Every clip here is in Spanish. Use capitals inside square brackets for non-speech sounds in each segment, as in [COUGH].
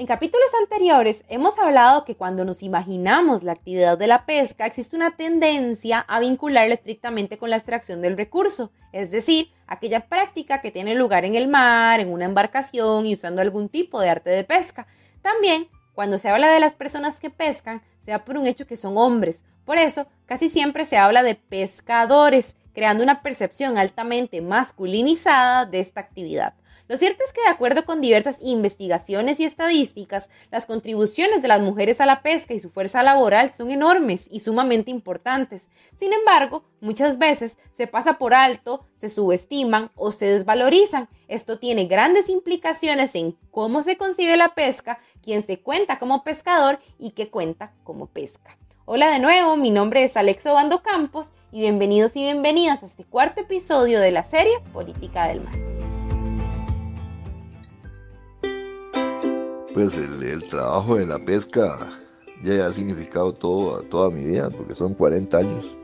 En capítulos anteriores hemos hablado que cuando nos imaginamos la actividad de la pesca existe una tendencia a vincularla estrictamente con la extracción del recurso, es decir, aquella práctica que tiene lugar en el mar, en una embarcación y usando algún tipo de arte de pesca. También, cuando se habla de las personas que pescan, se da por un hecho que son hombres. Por eso, casi siempre se habla de pescadores, creando una percepción altamente masculinizada de esta actividad. Lo cierto es que de acuerdo con diversas investigaciones y estadísticas, las contribuciones de las mujeres a la pesca y su fuerza laboral son enormes y sumamente importantes. Sin embargo, muchas veces se pasa por alto, se subestiman o se desvalorizan. Esto tiene grandes implicaciones en cómo se concibe la pesca, quién se cuenta como pescador y qué cuenta como pesca. Hola de nuevo, mi nombre es Alexo Bando Campos y bienvenidos y bienvenidas a este cuarto episodio de la serie Política del Mar. Pues el, trabajo de la pesca ya ha significado todo, toda mi vida, porque son 40 años.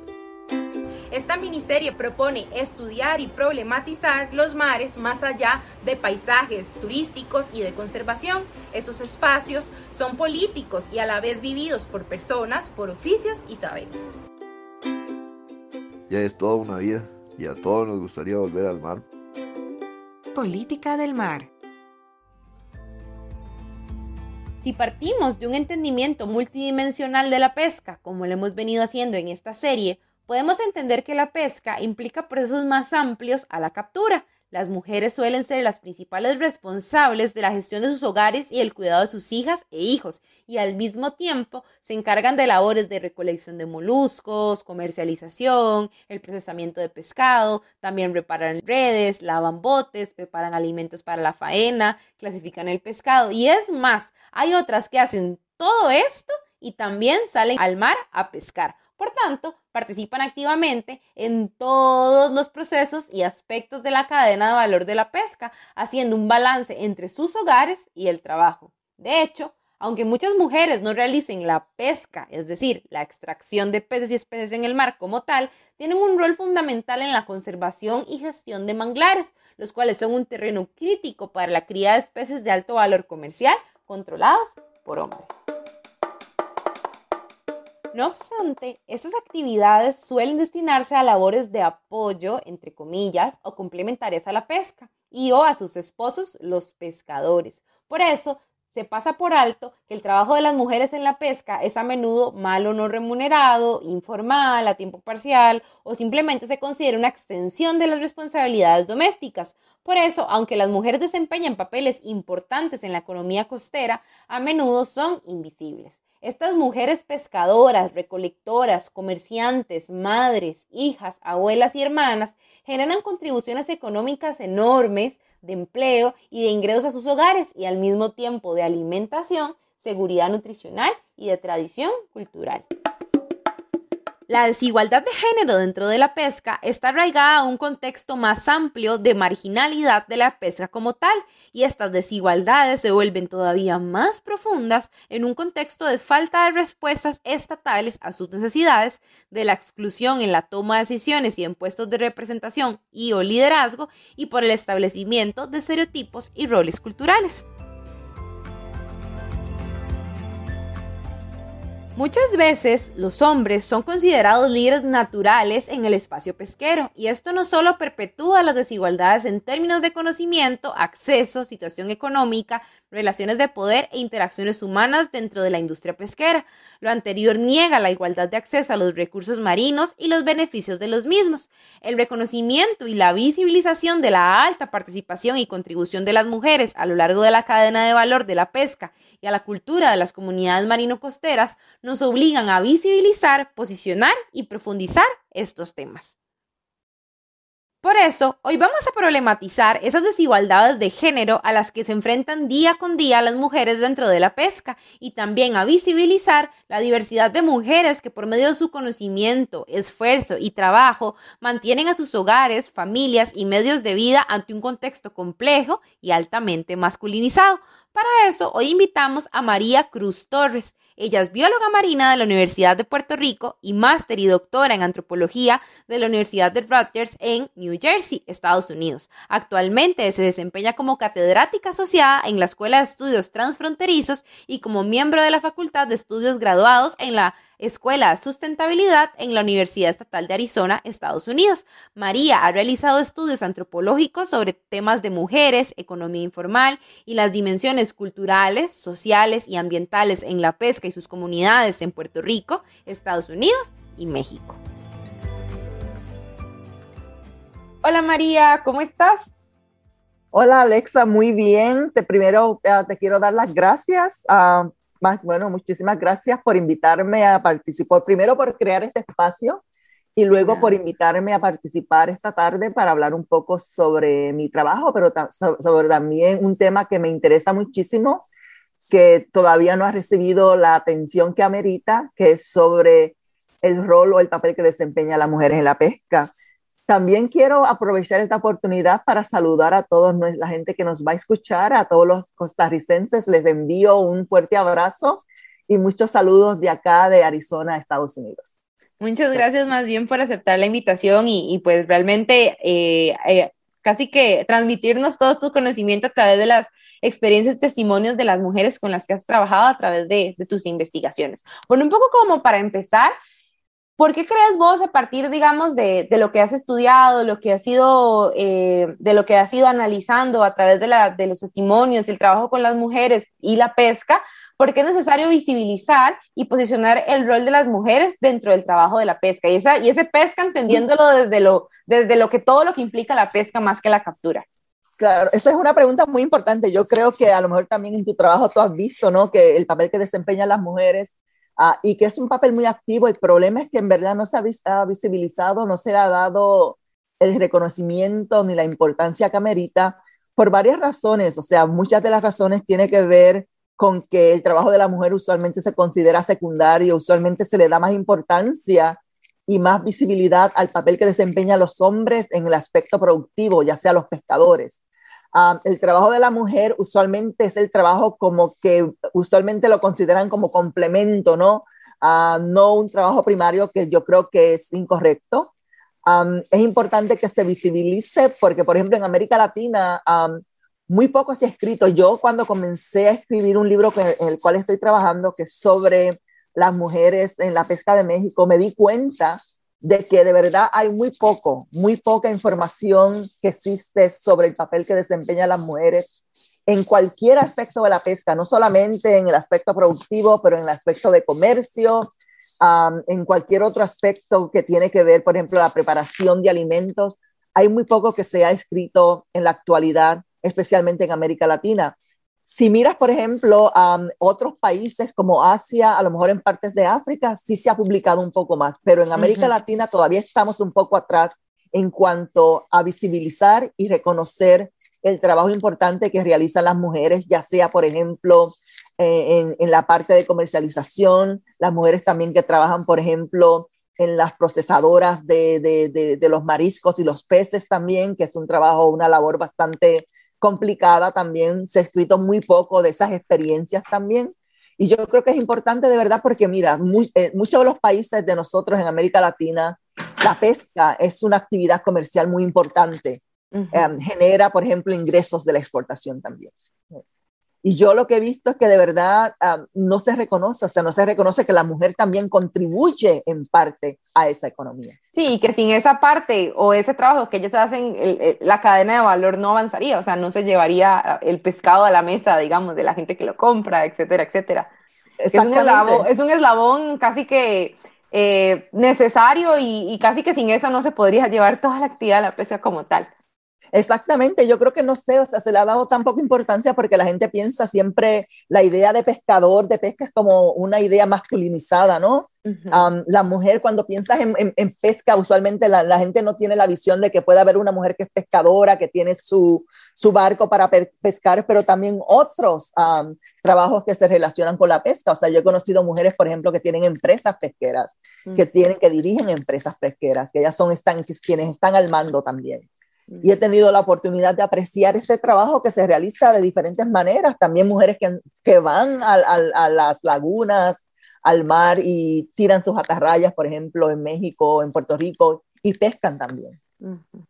Esta miniserie propone estudiar y problematizar los mares más allá de paisajes turísticos y de conservación. Esos espacios son políticos y a la vez vividos por personas, por oficios y saberes. Ya es toda una vida y a todos nos gustaría volver al mar. Política del mar si partimos de un entendimiento multidimensional de la pesca, como lo hemos venido haciendo en esta serie, podemos entender que la pesca implica procesos más amplios a la captura, las mujeres suelen ser las principales responsables de la gestión de sus hogares y el cuidado de sus hijas e hijos, y al mismo tiempo se encargan de labores de recolección de moluscos, comercialización, el procesamiento de pescado, también reparan redes, lavan botes, preparan alimentos para la faena, clasifican el pescado, y es más, hay otras que hacen todo esto y también salen al mar a pescar. Por tanto, participan activamente en todos los procesos y aspectos de la cadena de valor de la pesca, haciendo un balance entre sus hogares y el trabajo. De hecho, aunque muchas mujeres no realicen la pesca, es decir, la extracción de peces y especies en el mar como tal, tienen un rol fundamental en la conservación y gestión de manglares, los cuales son un terreno crítico para la cría de especies de alto valor comercial controlados por hombres. No obstante, estas actividades suelen destinarse a labores de apoyo, entre comillas, o complementarias a la pesca, y o a sus esposos, los pescadores. Por eso, se pasa por alto que el trabajo de las mujeres en la pesca es a menudo mal o no remunerado, informal, a tiempo parcial o simplemente se considera una extensión de las responsabilidades domésticas. Por eso, aunque las mujeres desempeñan papeles importantes en la economía costera, a menudo son invisibles. Estas mujeres pescadoras, recolectoras, comerciantes, madres, hijas, abuelas y hermanas generan contribuciones económicas enormes de empleo y de ingresos a sus hogares y al mismo tiempo de alimentación, seguridad nutricional y de tradición cultural. La desigualdad de género dentro de la pesca está arraigada a un contexto más amplio de marginalidad de la pesca como tal, y estas desigualdades se vuelven todavía más profundas en un contexto de falta de respuestas estatales a sus necesidades, de la exclusión en la toma de decisiones y en puestos de representación y o liderazgo, y por el establecimiento de estereotipos y roles culturales. Muchas veces los hombres son considerados líderes naturales en el espacio pesquero y esto no solo perpetúa las desigualdades en términos de conocimiento, acceso, situación económica, relaciones de poder e interacciones humanas dentro de la industria pesquera. Lo anterior niega la igualdad de acceso a los recursos marinos y los beneficios de los mismos. El reconocimiento y la visibilización de la alta participación y contribución de las mujeres a lo largo de la cadena de valor de la pesca y a la cultura de las comunidades marino-costeras nos obligan a visibilizar, posicionar y profundizar estos temas. Por eso, hoy vamos a problematizar esas desigualdades de género a las que se enfrentan día con día las mujeres dentro de la pesca y también a visibilizar la diversidad de mujeres que por medio de su conocimiento, esfuerzo y trabajo mantienen a sus hogares, familias y medios de vida ante un contexto complejo y altamente masculinizado. Para eso, hoy invitamos a María Cruz Torres. Ella es bióloga marina de la Universidad de Puerto Rico y máster y doctora en antropología de la Universidad de Rutgers en New Jersey, Estados Unidos. Actualmente se desempeña como catedrática asociada en la Escuela de Estudios Transfronterizos y como miembro de la Facultad de Estudios Graduados en la Escuela de Sustentabilidad en la Universidad Estatal de Arizona, Estados Unidos. María ha realizado estudios antropológicos sobre temas de mujeres, economía informal y las dimensiones culturales, sociales y ambientales en la pesca y sus comunidades en Puerto Rico, Estados Unidos y México. Hola María, ¿cómo estás? Hola Alexa, muy bien. Te primero eh, te quiero dar las gracias a bueno, muchísimas gracias por invitarme a participar, primero por crear este espacio y luego por invitarme a participar esta tarde para hablar un poco sobre mi trabajo, pero sobre también un tema que me interesa muchísimo, que todavía no ha recibido la atención que amerita, que es sobre el rol o el papel que desempeña las mujeres en la pesca. También quiero aprovechar esta oportunidad para saludar a toda la gente que nos va a escuchar, a todos los costarricenses. Les envío un fuerte abrazo y muchos saludos de acá de Arizona, Estados Unidos. Muchas gracias más bien por aceptar la invitación y, pues realmente eh, eh, casi que transmitirnos todo tu conocimiento a través de las experiencias, testimonios de las mujeres con las que has trabajado a través de, de tus investigaciones. Bueno, un poco como para empezar, ¿Por qué crees vos a partir, digamos, de, lo que has estudiado, lo que has sido, eh, de lo que has ido analizando a través de, los testimonios, el trabajo con las mujeres y la pesca, por qué es necesario visibilizar y posicionar el rol de las mujeres dentro del trabajo de la pesca? Y, esa, y ese pesca entendiéndolo desde lo, desde lo que todo lo que implica la pesca más que la captura. Claro, esa es una pregunta muy importante. Yo creo que a lo mejor también en tu trabajo tú has visto, ¿no? Que el papel que desempeñan las mujeres Ah, y que es un papel muy activo. El problema es que en verdad no se ha, visibilizado, no se le ha dado el reconocimiento ni la importancia que amerita por varias razones. O sea, muchas de las razones tienen que ver con que el trabajo de la mujer usualmente se considera secundario, usualmente se le da más importancia y más visibilidad al papel que desempeñan los hombres en el aspecto productivo, ya sea los pescadores el trabajo de la mujer usualmente es el trabajo como que usualmente lo consideran como complemento, ¿no? no un trabajo primario que yo creo que es incorrecto. es importante que se visibilice porque, por ejemplo, en América Latina muy poco se ha escrito. Yo cuando comencé a escribir un libro en el cual estoy trabajando, que es sobre las mujeres en la pesca de México, me di cuenta de que de verdad hay muy poco, muy poca información que existe sobre el papel que desempeñan las mujeres en cualquier aspecto de la pesca, no solamente en el aspecto productivo, pero en el aspecto de comercio, en cualquier otro aspecto que tiene que ver, por ejemplo, la preparación de alimentos. Hay muy poco que se ha escrito en la actualidad, especialmente en América Latina. Si miras, por ejemplo, a otros países como Asia, a lo mejor en partes de África, sí se ha publicado un poco más, pero en América Latina todavía estamos un poco atrás en cuanto a visibilizar y reconocer el trabajo importante que realizan las mujeres, ya sea, por ejemplo, eh, en, la parte de comercialización, las mujeres también que trabajan, por ejemplo, en las procesadoras de, de, de, los mariscos y los peces también, que es un trabajo, una labor bastante complicada también, se ha escrito muy poco de esas experiencias también. Y yo creo que es importante de verdad porque, mira, eh, muchos de los países de nosotros en América Latina, la pesca es una actividad comercial muy importante. Em, genera, por ejemplo, ingresos de la exportación también. Y yo lo que he visto es que de verdad no se reconoce, o sea, no se reconoce que la mujer también contribuye en parte a esa economía. Sí, y que sin esa parte o ese trabajo que ellos hacen, la cadena de valor no avanzaría, o sea, no se llevaría el pescado a la mesa, digamos, de la gente que lo compra, etcétera, etcétera. Es un, eslabón, es un eslabón casi que eh, necesario y, y casi que sin eso no se podría llevar toda la actividad de la pesca como tal. Exactamente, yo creo que no sé, o sea, se le ha dado tan poca importancia porque la gente piensa siempre la idea de pescador, de pesca es como una idea masculinizada, ¿no? la mujer, cuando piensas en, pesca, usualmente la, gente no tiene la visión de que puede haber una mujer que es pescadora, que tiene su, barco para pescar, pero también otros trabajos que se relacionan con la pesca. O sea, yo he conocido mujeres, por ejemplo, que tienen empresas pesqueras, que tienen, que dirigen empresas pesqueras, que ellas son están, quienes están al mando también. Y he tenido la oportunidad de apreciar este trabajo que se realiza de diferentes maneras. También mujeres que, que van a, a, las lagunas, al mar y tiran sus atarrayas, por ejemplo, en México, en Puerto Rico, y pescan también.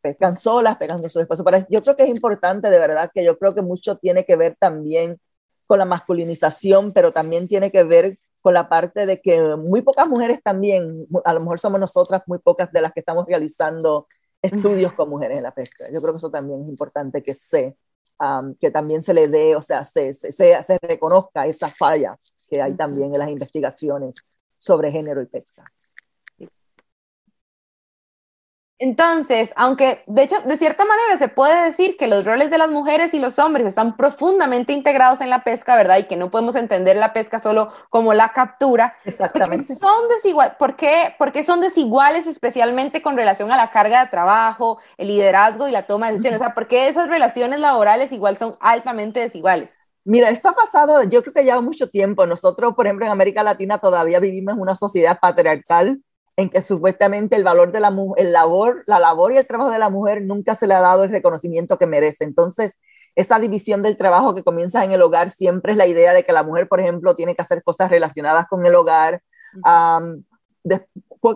Pescan solas, pescan con su esposo. Yo creo que es importante, de verdad, que yo creo que mucho tiene que ver también con la masculinización, pero también tiene que ver con la parte de que muy pocas mujeres también, a lo mejor somos nosotras muy pocas de las que estamos realizando estudios con mujeres en la pesca. Yo creo que eso también es importante que se, que también se le dé, o sea, se, se, se, reconozca esa falla que hay también en las investigaciones sobre género y pesca. Entonces, aunque de hecho, de cierta manera se puede decir que los roles de las mujeres y los hombres están profundamente integrados en la pesca, ¿verdad? Y que no podemos entender la pesca solo como la captura. Exactamente. Porque son desigual, ¿por qué? Porque son desiguales especialmente con relación a la carga de trabajo, el liderazgo y la toma de decisiones. O sea, ¿por qué esas relaciones laborales igual son altamente desiguales? Mira, esto ha pasado, yo creo que lleva mucho tiempo. Nosotros, por ejemplo, en América Latina todavía vivimos en una sociedad patriarcal en que supuestamente el valor de la el labor, la labor y el trabajo de la mujer nunca se le ha dado el reconocimiento que merece. Entonces, esa división del trabajo que comienza en el hogar siempre es la idea de que la mujer, por ejemplo, tiene que hacer cosas relacionadas con el hogar.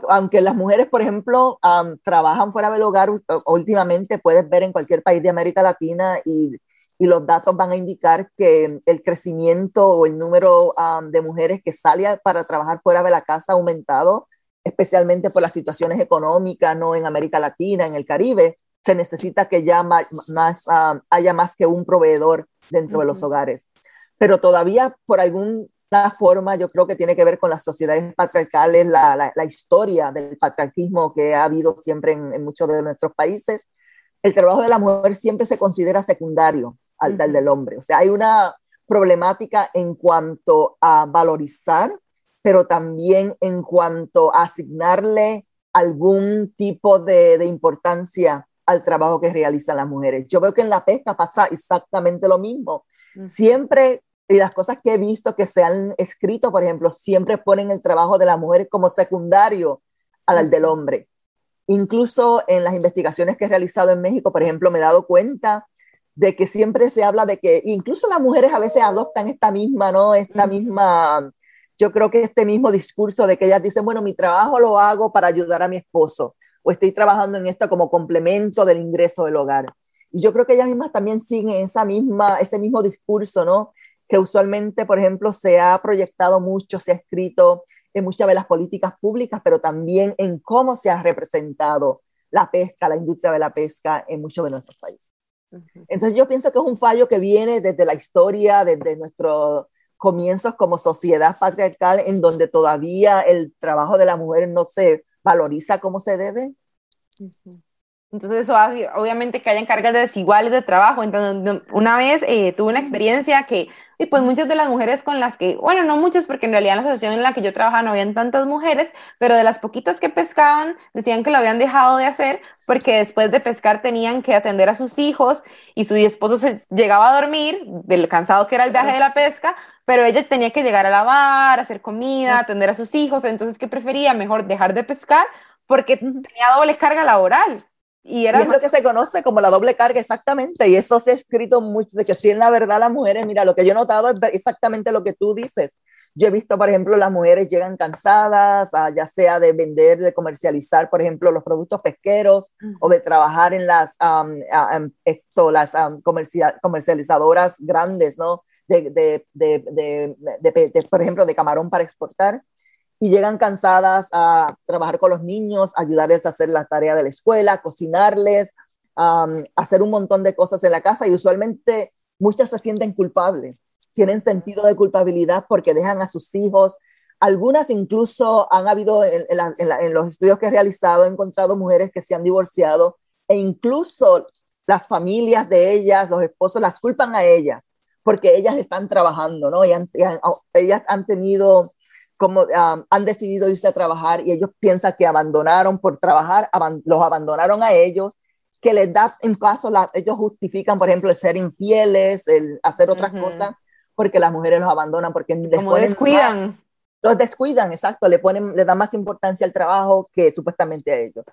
aunque las mujeres, por ejemplo, trabajan fuera del hogar, últimamente puedes ver en cualquier país de América Latina y, y los datos van a indicar que el crecimiento o el número de mujeres que salen para trabajar fuera de la casa ha aumentado especialmente por las situaciones económicas, ¿no? En América Latina, en el Caribe, se necesita que ya más, ah, haya más que un proveedor dentro de los hogares. Pero todavía, por alguna forma, yo creo que tiene que ver con las sociedades patriarcales, la, la, historia del patriarquismo que ha habido siempre en, en, muchos de nuestros países. El trabajo de la mujer siempre se considera secundario al del hombre. O sea, hay una problemática en cuanto a valorizar pero también en cuanto a asignarle algún tipo de, de, importancia al trabajo que realizan las mujeres. Yo veo que en la pesca pasa exactamente lo mismo. Siempre, y las cosas que he visto que se han escrito, por ejemplo, siempre ponen el trabajo de la mujer como secundario al del hombre. Incluso en las investigaciones que he realizado en México, por ejemplo, me he dado cuenta de que siempre se habla de que incluso las mujeres a veces adoptan esta misma, ¿no? Esta misma yo creo que este mismo discurso de que ellas dicen, bueno, mi trabajo lo hago para ayudar a mi esposo o estoy trabajando en esto como complemento del ingreso del hogar. Y yo creo que ellas mismas también siguen esa misma, ese mismo discurso, ¿no? Que usualmente, por ejemplo, se ha proyectado mucho, se ha escrito en muchas de las políticas públicas, pero también en cómo se ha representado la pesca, la industria de la pesca en muchos de nuestros países. Entonces yo pienso que es un fallo que viene desde la historia, desde nuestro comienzos como sociedad patriarcal en donde todavía el trabajo de la mujer no se valoriza como se debe. Entonces eso obviamente que hayan cargas desiguales de trabajo. Entonces una vez eh, tuve una experiencia que y pues muchas de las mujeres con las que, bueno, no muchas porque en realidad en la asociación en la que yo trabajaba no habían tantas mujeres, pero de las poquitas que pescaban decían que lo habían dejado de hacer porque después de pescar tenían que atender a sus hijos y su esposo se llegaba a dormir del cansado que era el viaje de la pesca, pero ella tenía que llegar a lavar, hacer comida, atender a sus hijos, entonces ¿qué prefería? Mejor dejar de pescar porque tenía doble carga laboral. Y, era es lo que se conoce como la doble carga, exactamente. Y eso se ha escrito mucho, de que si en la verdad las mujeres, mira, lo que yo he notado es exactamente lo que tú dices. Yo he visto, por ejemplo, las mujeres llegan cansadas, ah, ya sea de vender, de comercializar, por ejemplo, los productos pesqueros o de trabajar en las, esto, las comercializadoras grandes, ¿no? de, de, de, por ejemplo, de camarón para exportar, y llegan cansadas a trabajar con los niños, ayudarles a hacer la tarea de la escuela, cocinarles, hacer un montón de cosas en la casa y usualmente muchas se sienten culpables, tienen sentido de culpabilidad porque dejan a sus hijos. Algunas incluso han habido, en, los estudios que he realizado, he encontrado mujeres que se han divorciado e incluso las familias de ellas, los esposos, las culpan a ellas porque ellas están trabajando, ¿no? Ellas han tenido, como han decidido irse a trabajar y ellos piensan que abandonaron por trabajar, los abandonaron a ellos, que les da en paso, ellos justifican, por ejemplo, el ser infieles, el hacer otras cosas, porque las mujeres los abandonan, porque les como descuidan. los descuidan, exacto, le ponen, le dan más importancia al trabajo que supuestamente a ellos.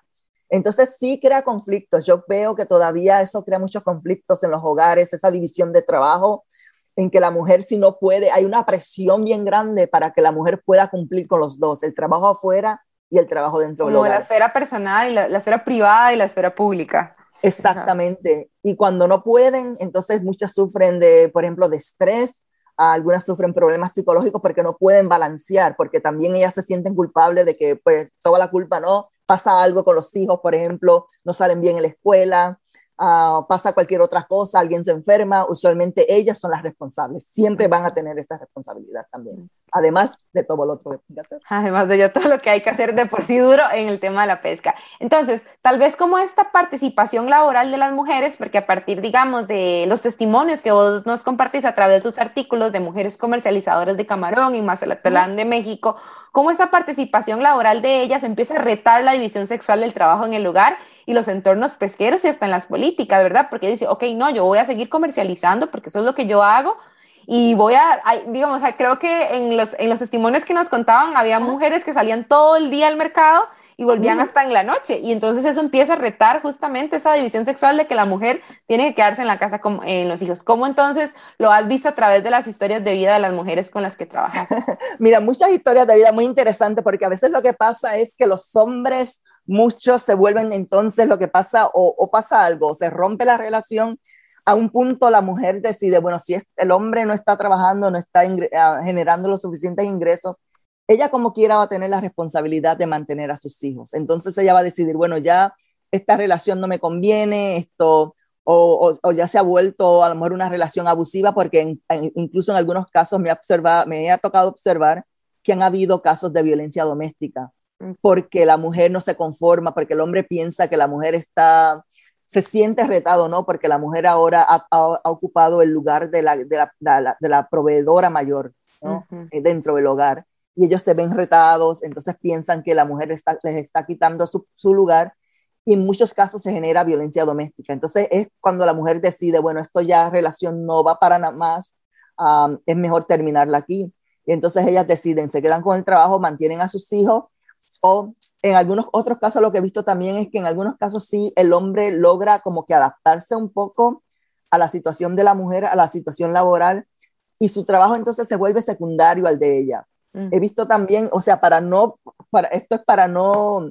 Entonces sí crea conflictos. Yo veo que todavía eso crea muchos conflictos en los hogares, esa división de trabajo, en que la mujer si no puede, hay una presión bien grande para que la mujer pueda cumplir con los dos, el trabajo afuera y el trabajo dentro Como del hogar. la esfera personal, y la, la esfera privada y la esfera pública. Exactamente. Y cuando no pueden, entonces muchas sufren de, por ejemplo, de estrés, algunas sufren problemas psicológicos porque no pueden balancear, porque también ellas se sienten culpables de que pues toda la culpa no, pasa algo con los hijos, por ejemplo, no salen bien en la escuela, uh, pasa cualquier otra cosa, alguien se enferma, usualmente ellas son las responsables, siempre van a tener esa responsabilidad también, además de todo lo que hay que hacer. Además de todo lo que hay que hacer de por sí duro en el tema de la pesca. Entonces, tal vez como esta participación laboral de las mujeres, porque a partir, digamos, de los testimonios que vos nos compartís a través de tus artículos de mujeres comercializadoras de camarón y Mazatlán de México, cómo esa participación laboral de ellas empieza a retar la división sexual del trabajo en el lugar y los entornos pesqueros y hasta en las políticas, ¿verdad? Porque dice, ok, no, yo voy a seguir comercializando porque eso es lo que yo hago y voy a, digamos, creo que en los, en los testimonios que nos contaban había mujeres que salían todo el día al mercado y volvían hasta en la noche. Y entonces eso empieza a retar justamente esa división sexual de que la mujer tiene que quedarse en la casa con en los hijos. ¿Cómo entonces lo has visto a través de las historias de vida de las mujeres con las que trabajas? [LAUGHS] Mira, muchas historias de vida muy interesantes porque a veces lo que pasa es que los hombres, muchos se vuelven entonces lo que pasa o, o pasa algo, se rompe la relación a un punto la mujer decide, bueno, si el hombre no está trabajando, no está generando los suficientes ingresos, ella como quiera va a tener la responsabilidad de mantener a sus hijos. Entonces ella va a decidir, bueno, ya esta relación no me conviene, esto, o, o, ya se ha vuelto a lo mejor una relación abusiva, porque en, en, incluso en algunos casos me ha, observado, me ha tocado observar que han habido casos de violencia doméstica, porque la mujer no se conforma, porque el hombre piensa que la mujer está, se siente retado, ¿no? Porque la mujer ahora ha, ha, ha ocupado el lugar de la, de la, de la, de la proveedora mayor, ¿no? Uh -huh. Dentro del hogar y ellos se ven retados, entonces piensan que la mujer está, les está quitando su, su, lugar y en muchos casos se genera violencia doméstica. Entonces es cuando la mujer decide, bueno, esto ya relación no va para nada más, um, es mejor terminarla aquí. Y entonces ellas deciden, se quedan con el trabajo, mantienen a sus hijos o en algunos otros casos lo que he visto también es que en algunos casos sí el hombre logra como que adaptarse un poco a la situación de la mujer, a la situación laboral y su trabajo entonces se vuelve secundario al de ella. Mm. He visto también, o sea, para no, para, esto es para no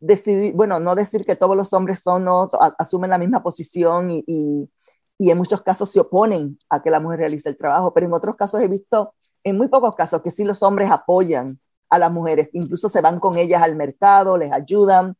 decidir, bueno, no decir que todos los hombres son, no, asumen la misma posición y, y, y, en muchos casos se oponen a que la mujer realice el trabajo, pero en otros casos he visto, en muy pocos casos, que sí los hombres apoyan a las mujeres, incluso se van con ellas al mercado, les ayudan,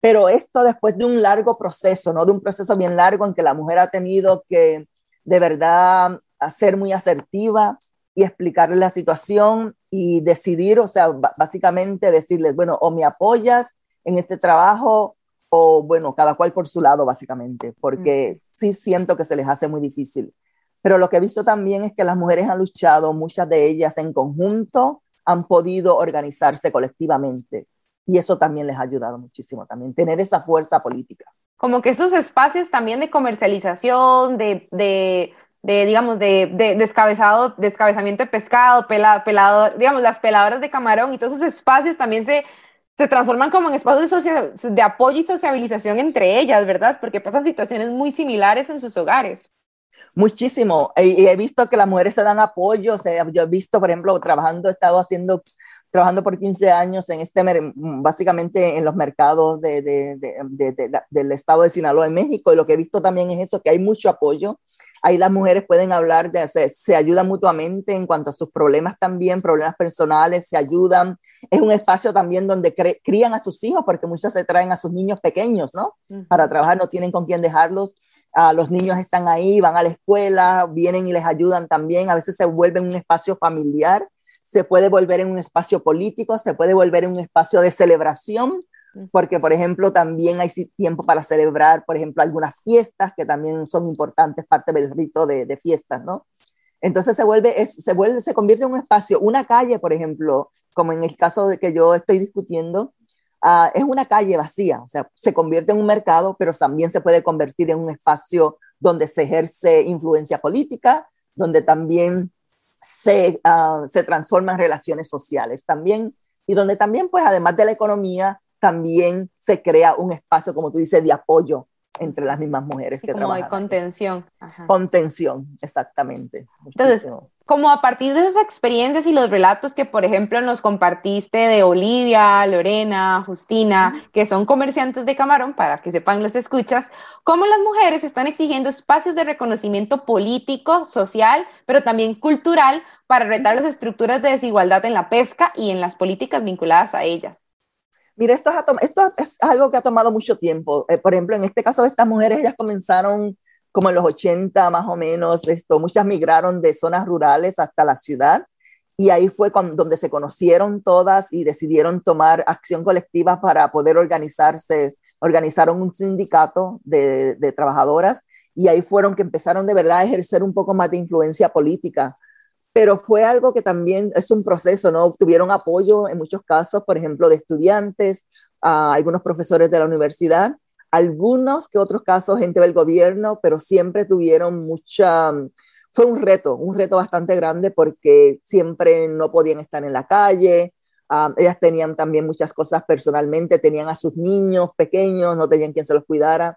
pero esto después de un largo proceso, ¿no? De un proceso bien largo en que la mujer ha tenido que de verdad ser muy asertiva y explicarle la situación y decidir, o sea, básicamente decirles, bueno, o me apoyas en este trabajo o bueno, cada cual por su lado, básicamente, porque mm. sí siento que se les hace muy difícil. Pero lo que he visto también es que las mujeres han luchado, muchas de ellas en conjunto, han podido organizarse colectivamente. Y eso también les ha ayudado muchísimo, también tener esa fuerza política. Como que esos espacios también de comercialización, de, de de, digamos, de, de, descabezado, descabezamiento de pescado, pela, pelado, digamos, las peladoras de camarón y todos esos espacios también se, se transforman como en espacios de, de apoyo y sociabilización entre ellas, ¿verdad? Porque pasan situaciones muy similares en sus hogares. Muchísimo. Y, he visto que las mujeres se dan apoyo. O sea, yo he visto, por ejemplo, trabajando, he estado haciendo, trabajando por 15 años en este, básicamente en los mercados de, de, de, del estado de Sinaloa, en México. Y lo que he visto también es eso, que hay mucho apoyo. Ahí las mujeres pueden hablar, de, se, se ayudan mutuamente en cuanto a sus problemas también, problemas personales, se ayudan. Es un espacio también donde crían a sus hijos, porque muchas se traen a sus niños pequeños, ¿no? Para trabajar, no tienen con quién dejarlos. Uh, los niños están ahí, van a la escuela, vienen y les ayudan también. A veces se vuelve un espacio familiar, se puede volver en un espacio político, se puede volver en un espacio de celebración porque, por ejemplo, también hay tiempo para celebrar, por ejemplo, algunas fiestas que también son importantes, parte del rito de, de fiestas, ¿no? Entonces se vuelve, es, se vuelve, se convierte en un espacio, una calle, por ejemplo, como en el caso de que yo estoy discutiendo, uh, es una calle vacía, o sea, se convierte en un mercado, pero también se puede convertir en un espacio donde se ejerce influencia política, donde también se, uh, se transforman relaciones sociales también, y donde también, pues, además de la economía, también se crea un espacio, como tú dices, de apoyo entre las mismas mujeres. que como de contención. Contención, exactamente. Entonces, como a partir de esas experiencias y los relatos que, por ejemplo, nos compartiste de Olivia, Lorena, Justina, que son comerciantes de camarón, para que sepan los escuchas, cómo las mujeres están exigiendo espacios de reconocimiento político, social, pero también cultural para retar las estructuras de desigualdad en la pesca y en las políticas vinculadas a ellas. Mira, esto, esto es algo que ha tomado mucho tiempo. Eh, por ejemplo, en este caso de estas mujeres, ellas comenzaron como en los 80 más o menos, esto, muchas migraron de zonas rurales hasta la ciudad y ahí fue donde se conocieron todas y decidieron tomar acción colectiva para poder organizarse. Organizaron un sindicato de, de trabajadoras y ahí fueron que empezaron de verdad a ejercer un poco más de influencia política pero fue algo que también es un proceso, ¿no? Tuvieron apoyo en muchos casos, por ejemplo, de estudiantes, algunos profesores de la universidad, algunos que otros casos gente del gobierno, pero siempre tuvieron mucha, fue un reto, un reto bastante grande porque siempre no podían estar en la calle, ellas tenían también muchas cosas personalmente, tenían a sus niños pequeños, no tenían quien se los cuidara.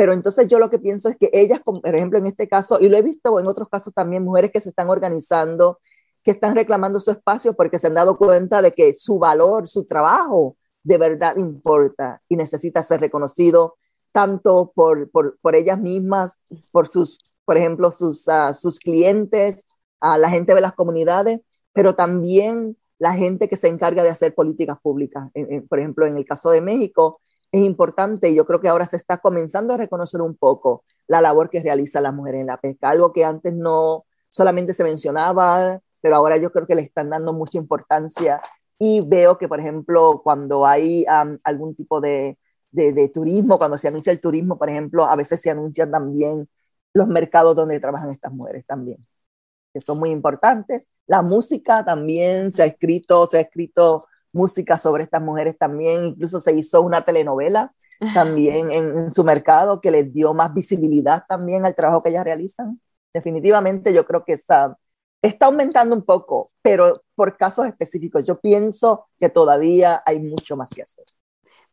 Pero entonces yo lo que pienso es que ellas, por ejemplo, en este caso, y lo he visto en otros casos también, mujeres que se están organizando, que están reclamando su espacio porque se han dado cuenta de que su valor, su trabajo, de verdad importa y necesita ser reconocido tanto por, por, por ellas mismas, por sus, por ejemplo, sus, uh, sus clientes, a la gente de las comunidades, pero también la gente que se encarga de hacer políticas públicas. por ejemplo, en el caso de México, es importante y yo creo que ahora se está comenzando a reconocer un poco la labor que realizan las mujeres en la pesca, algo que antes no solamente se mencionaba, pero ahora yo creo que le están dando mucha importancia y veo que, por ejemplo, cuando hay algún tipo de, de, turismo, cuando se anuncia el turismo, por ejemplo, a veces se anuncian también los mercados donde trabajan estas mujeres también, que son muy importantes. La música también se ha escrito, se ha escrito música sobre estas mujeres también, incluso se hizo una telenovela también en, su mercado que les dio más visibilidad también al trabajo que ellas realizan. Definitivamente yo creo que está, está aumentando un poco, pero por casos específicos yo pienso que todavía hay mucho más que hacer.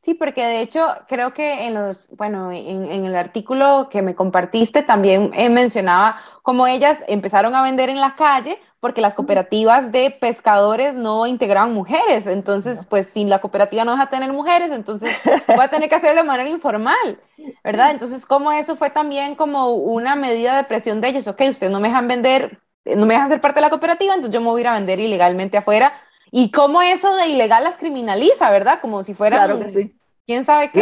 Sí, porque de hecho creo que en los, bueno, en, en el artículo que me compartiste también eh, mencionaba cómo ellas empezaron a vender en la calle porque las cooperativas de pescadores no integraban mujeres. Entonces, pues si la cooperativa no deja tener mujeres, entonces voy a tener que hacerlo de manera informal, ¿verdad? Entonces, como eso fue también como una medida de presión de ellos, ok, ustedes no me dejan vender, no me dejan ser parte de la cooperativa, entonces yo me voy a ir a vender ilegalmente afuera. Y cómo eso de ilegal las criminaliza, ¿verdad? Como si fuera... Claro que sí ¿Quién sabe qué?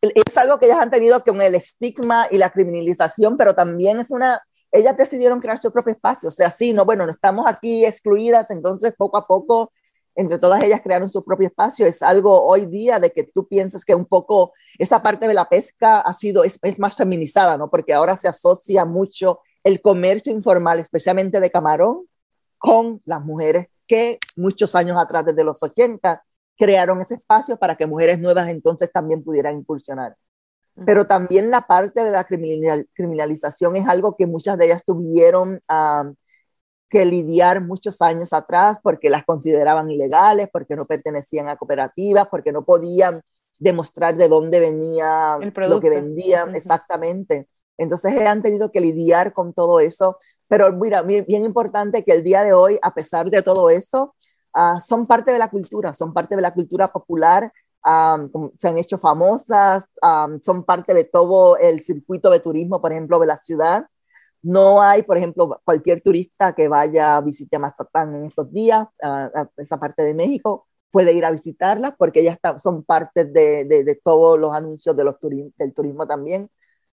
es algo que ellas han tenido con el estigma y la criminalización, pero también es una, ellas decidieron crear su propio espacio, o sea, sí, no, bueno, no estamos aquí excluidas, entonces poco a poco entre todas ellas crearon su propio espacio. Es algo hoy día de que tú piensas que un poco esa parte de la pesca ha sido, es, es, más feminizada, ¿no? Porque ahora se asocia mucho el comercio informal, especialmente de camarón, con las mujeres que muchos años atrás, desde los 80, crearon ese espacio para que mujeres nuevas entonces también pudieran impulsionar. Pero también la parte de la criminalización es algo que muchas de ellas tuvieron ah, que lidiar muchos años atrás porque las consideraban ilegales, porque no pertenecían a cooperativas, porque no podían demostrar de dónde venía lo que vendían exactamente. Entonces han tenido que lidiar con todo eso. Pero mira, bien importante que el día de hoy, a pesar de todo eso, Ah, son parte de la cultura, son parte de la cultura popular, se han hecho famosas, son parte de todo el circuito de turismo, por ejemplo, de la ciudad. No hay, por ejemplo, cualquier turista que vaya a visitar Mazatán en estos días, a esa parte de México, puede ir a visitarla porque ellas son parte de, de, todos los anuncios de los del turismo también.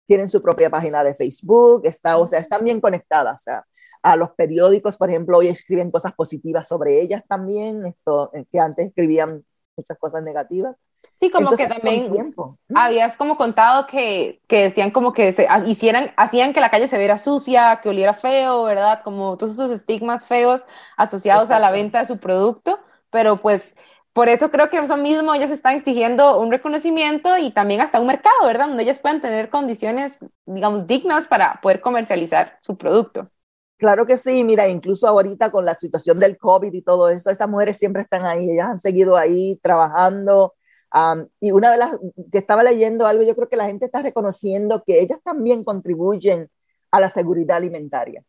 Tienen su propia página de Facebook, está, o sea, están bien conectadas. O sea, a los periódicos, por ejemplo, hoy escriben cosas positivas sobre ellas también, esto, eh, que antes escribían muchas cosas negativas. Sí, como que también habías como contado que, que decían como que se hicieran, hacían que la calle se viera sucia, que oliera feo, ¿verdad? Como todos esos estigmas feos asociados a la venta de su producto, pero pues por eso creo que eso mismo ellas están exigiendo un reconocimiento y también hasta un mercado, ¿verdad? Donde ellas puedan tener condiciones, digamos, dignas para poder comercializar su producto. Claro que sí, mira, incluso ahorita con la situación del COVID y todo eso, estas mujeres siempre están ahí, ellas han seguido ahí trabajando, y una de las que estaba leyendo algo, yo creo que la gente está reconociendo que ellas también contribuyen a la seguridad alimentaria.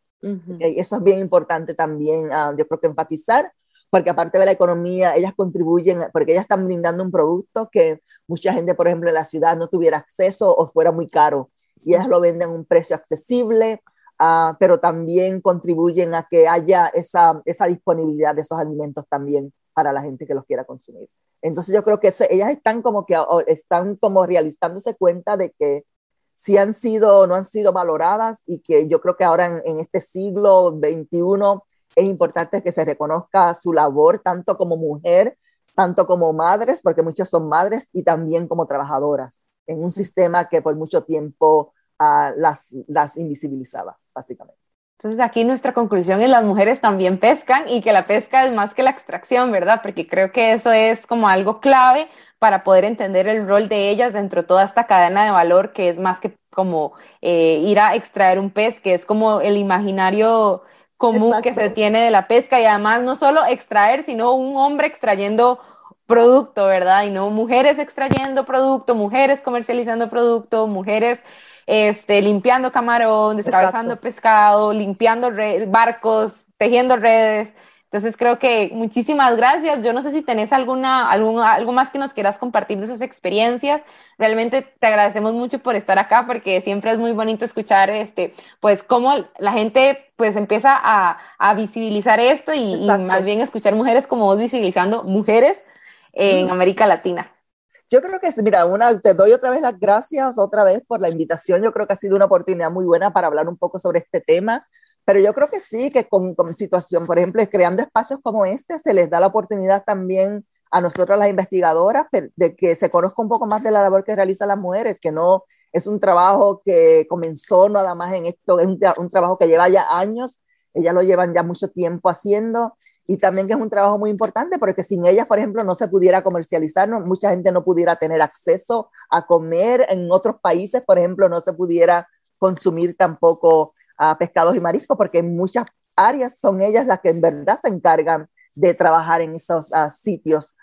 Eso es bien importante también, uh, yo creo que enfatizar, porque aparte de la economía, ellas contribuyen, porque ellas están brindando un producto que mucha gente, por ejemplo, en la ciudad no tuviera acceso o fuera muy caro. Y ellas lo venden a un precio accesible, uh, pero también contribuyen a que haya esa, esa disponibilidad de esos alimentos también para la gente que los quiera consumir. Entonces yo creo que ellas están como que están como realizándose cuenta de que si han sido no han sido valoradas y que yo creo que ahora en, este siglo XXI es importante que se reconozca su labor tanto como mujer, tanto como madres, porque muchas son madres, y también como trabajadoras, en un sistema que por mucho tiempo uh, las, las invisibilizaba, básicamente. Entonces aquí nuestra conclusión es las mujeres también pescan y que la pesca es más que la extracción, ¿verdad? Porque creo que eso es como algo clave para poder entender el rol de ellas dentro de toda esta cadena de valor que es más que como eh, ir a extraer un pez, que es como el imaginario común que se tiene de la pesca y además no solo extraer, sino un hombre extrayendo producto, ¿verdad? Y no mujeres extrayendo producto, mujeres comercializando producto, mujeres este, limpiando camarón, descabezando pescado, limpiando barcos, tejiendo redes. Entonces creo que muchísimas gracias. Yo no sé si tenés alguna, algo más que nos quieras compartir de esas experiencias. Realmente te agradecemos mucho por estar acá porque siempre es muy bonito escuchar este, pues cómo la gente pues empieza a, a visibilizar esto y, y, más bien escuchar mujeres como vos visibilizando mujeres en América Latina. Yo creo que, mira, una, te doy otra vez las gracias, otra vez por la invitación. Yo creo que ha sido una oportunidad muy buena para hablar un poco sobre este tema. Pero yo creo que sí, que con, con situación, por ejemplo, creando espacios como este, se les da la oportunidad también a nosotros las investigadoras de que se conozca un poco más de la labor que realizan las mujeres, que no es un trabajo que comenzó nada más en esto, es un, un trabajo que lleva ya años, ellas lo llevan ya mucho tiempo haciendo y también que es un trabajo muy importante porque sin ellas, por ejemplo, no se pudiera comercializar, no, mucha gente no pudiera tener acceso a comer en otros países, por ejemplo, no se pudiera consumir tampoco a pescados y mariscos porque en muchas áreas son ellas las que en verdad se encargan de trabajar en esos uh, sitios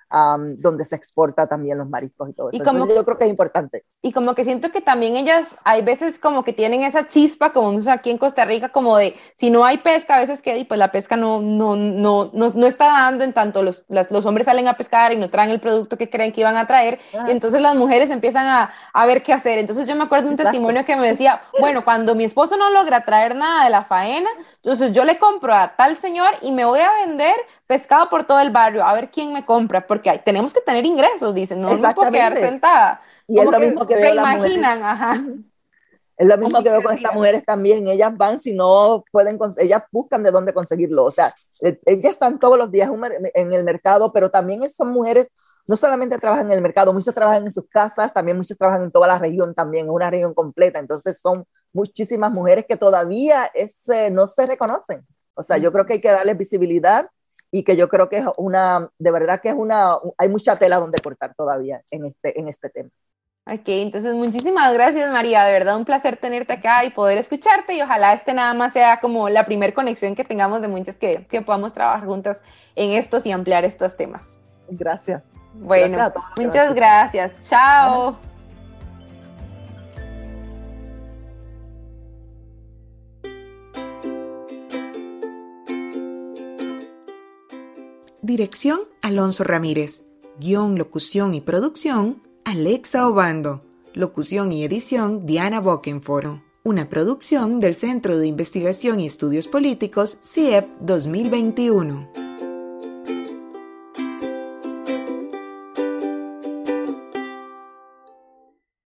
donde se exporta también los mariscos y todo eso. Y como, yo creo que es importante. Y como que siento que también ellas, hay veces como que tienen esa chispa, como aquí en Costa Rica, como de, si no hay pesca, a veces que pues la pesca no, no, no, no, no está dando, en tanto los, los hombres salen a pescar y no traen el producto que creen que iban a traer, y entonces las mujeres empiezan a, a, ver qué hacer. Entonces yo me acuerdo de un testimonio que me [LAUGHS] decía, bueno, cuando mi esposo no logra traer nada de la faena, entonces yo le compro a tal señor y me voy a vender pescado por todo el barrio, a ver quién me compra, porque tenemos que tener ingresos, dicen, no, no puedo quedar sentada. Y es lo mismo que, veo imaginan, ajá. Es lo mismo que veo con estas mujeres también, ellas van si no pueden, ellas buscan de dónde conseguirlo, o sea, e, ellas están todos los días en el mercado, pero también son mujeres, no solamente trabajan en el mercado, muchas trabajan en sus casas, también muchas trabajan en toda la región también, en una región completa, entonces son muchísimas mujeres que todavía ese, no se reconocen. O sea, yo creo que hay que darles visibilidad y que yo creo que es una, de verdad que es una, hay mucha tela donde cortar todavía en este, en este tema. Ok, entonces muchísimas gracias María, de verdad un placer tenerte acá y poder escucharte y ojalá este nada más sea como la primer conexión que tengamos de muchas que, que podamos trabajar juntas en estos y ampliar estos temas. Gracias. Bueno, muchas gracias. Chao. Dirección Alonso Ramírez. Guión, locución y producción Alexa Obando. Locución y edición Diana Bokenforo. Una producción del Centro de Investigación y Estudios Políticos CIEP 2021.